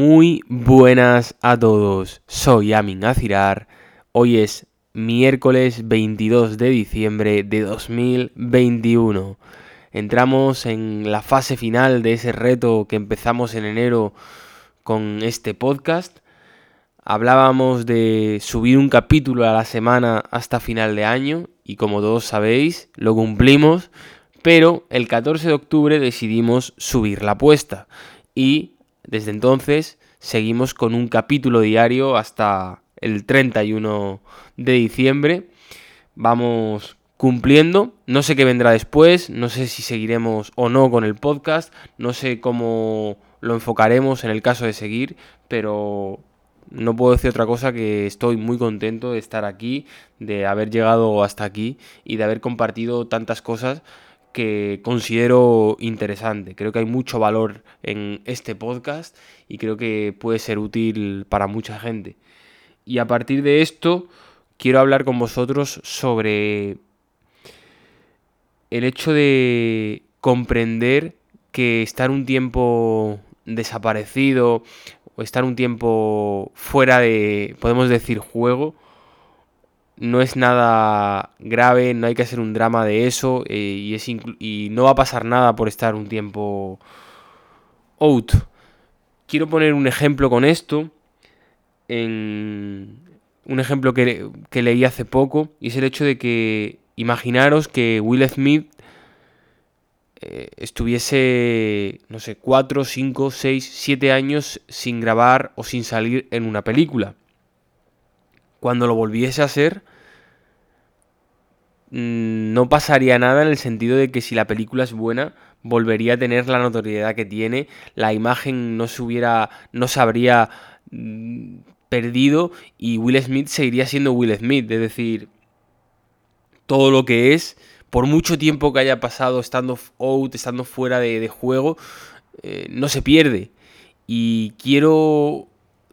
Muy buenas a todos, soy Amin Azirar, hoy es miércoles 22 de diciembre de 2021. Entramos en la fase final de ese reto que empezamos en enero con este podcast. Hablábamos de subir un capítulo a la semana hasta final de año y como todos sabéis, lo cumplimos, pero el 14 de octubre decidimos subir la apuesta y desde entonces seguimos con un capítulo diario hasta el 31 de diciembre. Vamos cumpliendo. No sé qué vendrá después, no sé si seguiremos o no con el podcast, no sé cómo lo enfocaremos en el caso de seguir, pero no puedo decir otra cosa que estoy muy contento de estar aquí, de haber llegado hasta aquí y de haber compartido tantas cosas que considero interesante. Creo que hay mucho valor en este podcast y creo que puede ser útil para mucha gente. Y a partir de esto, quiero hablar con vosotros sobre el hecho de comprender que estar un tiempo desaparecido o estar un tiempo fuera de, podemos decir, juego, no es nada grave, no hay que hacer un drama de eso eh, y, es y no va a pasar nada por estar un tiempo out. Quiero poner un ejemplo con esto, en un ejemplo que, que leí hace poco, y es el hecho de que imaginaros que Will Smith eh, estuviese, no sé, 4, 5, 6, 7 años sin grabar o sin salir en una película. Cuando lo volviese a hacer, Mm, no pasaría nada en el sentido de que si la película es buena, volvería a tener la notoriedad que tiene, la imagen no se hubiera, no se habría mm, perdido y Will Smith seguiría siendo Will Smith, es decir, todo lo que es, por mucho tiempo que haya pasado estando out, estando fuera de, juego, eh, no se pierde. Y quiero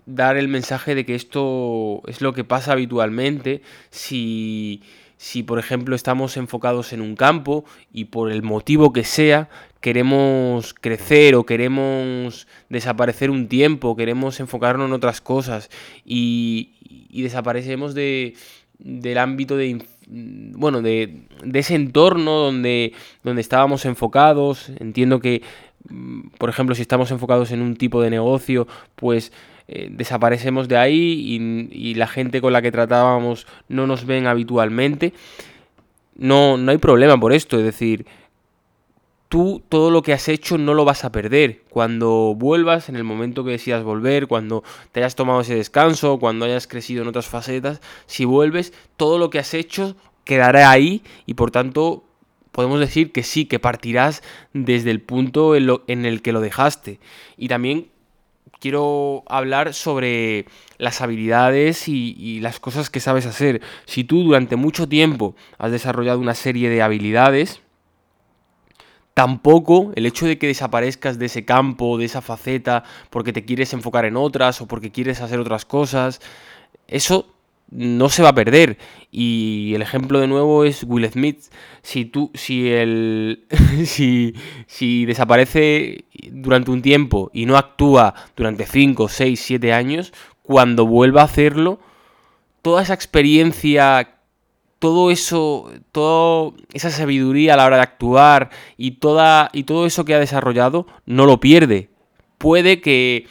dar el mensaje de que esto es lo que pasa habitualmente si si por ejemplo estamos enfocados en un campo y por el motivo que sea queremos crecer o queremos desaparecer un tiempo, queremos enfocarnos en otras cosas y, desaparecemos de, del ámbito de bueno de, de, ese entorno donde, donde estábamos enfocados. Entiendo que mm, por ejemplo si estamos enfocados en un tipo de negocio pues eh, desaparecemos de ahí y, la gente con la que tratábamos no nos ven habitualmente, no, no hay problema por esto. Es decir, tú todo lo que has hecho no lo vas a perder. Cuando vuelvas, en el momento que decidas volver, cuando te hayas tomado ese descanso, cuando hayas crecido en otras facetas, si vuelves, todo lo que has hecho quedará ahí y por tanto podemos decir que sí, que partirás desde el punto en, el que lo dejaste. Y también quiero hablar sobre las habilidades y, las cosas que sabes hacer. Si tú durante mucho tiempo has desarrollado una serie de habilidades, tampoco el hecho de que desaparezcas de ese campo, de esa faceta, porque te quieres enfocar en otras o porque quieres hacer otras cosas, eso no se va a perder. Y el ejemplo de nuevo es Will Smith. Si tú, si el. si, si desaparece durante un tiempo y no actúa durante 5, 6, 7 años, cuando vuelva a hacerlo, toda esa experiencia, todo eso, toda esa sabiduría a la hora de actuar y, toda, y todo eso que ha desarrollado, no lo pierde. Puede que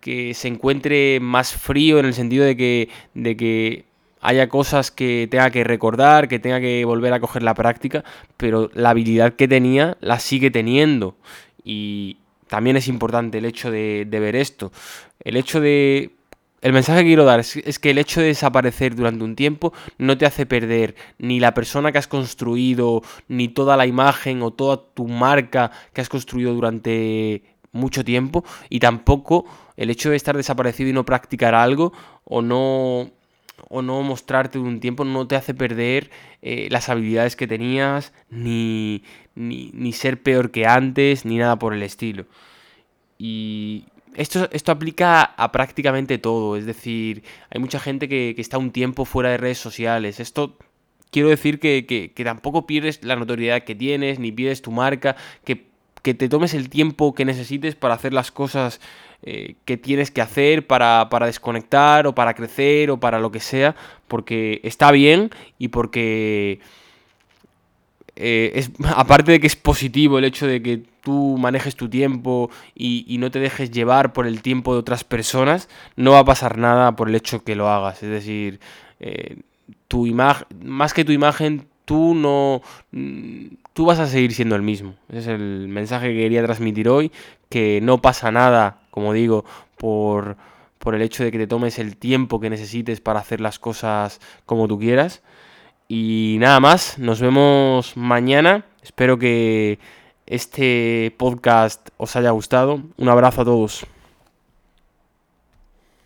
que se encuentre más frío en el sentido de que, de que haya cosas que tenga que recordar, que tenga que volver a coger la práctica, pero la habilidad que tenía la sigue teniendo. Y también es importante el hecho de, ver esto. El hecho de... El mensaje que quiero dar es, es, que el hecho de desaparecer durante un tiempo no te hace perder ni la persona que has construido, ni toda la imagen o toda tu marca que has construido durante mucho tiempo, y tampoco el hecho de estar desaparecido y no practicar algo o no o no mostrarte un tiempo no te hace perder eh, las habilidades que tenías, ni, ni, ser peor que antes, ni nada por el estilo. Y esto, esto aplica a prácticamente todo, es decir, hay mucha gente que, está un tiempo fuera de redes sociales. Esto quiero decir que, que, tampoco pierdes la notoriedad que tienes, ni pierdes tu marca, que, que te tomes el tiempo que necesites para hacer las cosas eh, qué tienes que hacer para, para desconectar o para crecer o para lo que sea, porque está bien y porque... Eh, es, aparte de que es positivo el hecho de que tú manejes tu tiempo y, no te dejes llevar por el tiempo de otras personas, no va a pasar nada por el hecho que lo hagas. Es decir, eh, tu más que tu imagen, tú no. Tú vas a seguir siendo el mismo. Ese es el mensaje que quería transmitir hoy. Que no pasa nada, como digo, por, por el hecho de que te tomes el tiempo que necesites para hacer las cosas como tú quieras. Y nada más, nos vemos mañana. Espero que este podcast os haya gustado. Un abrazo a todos.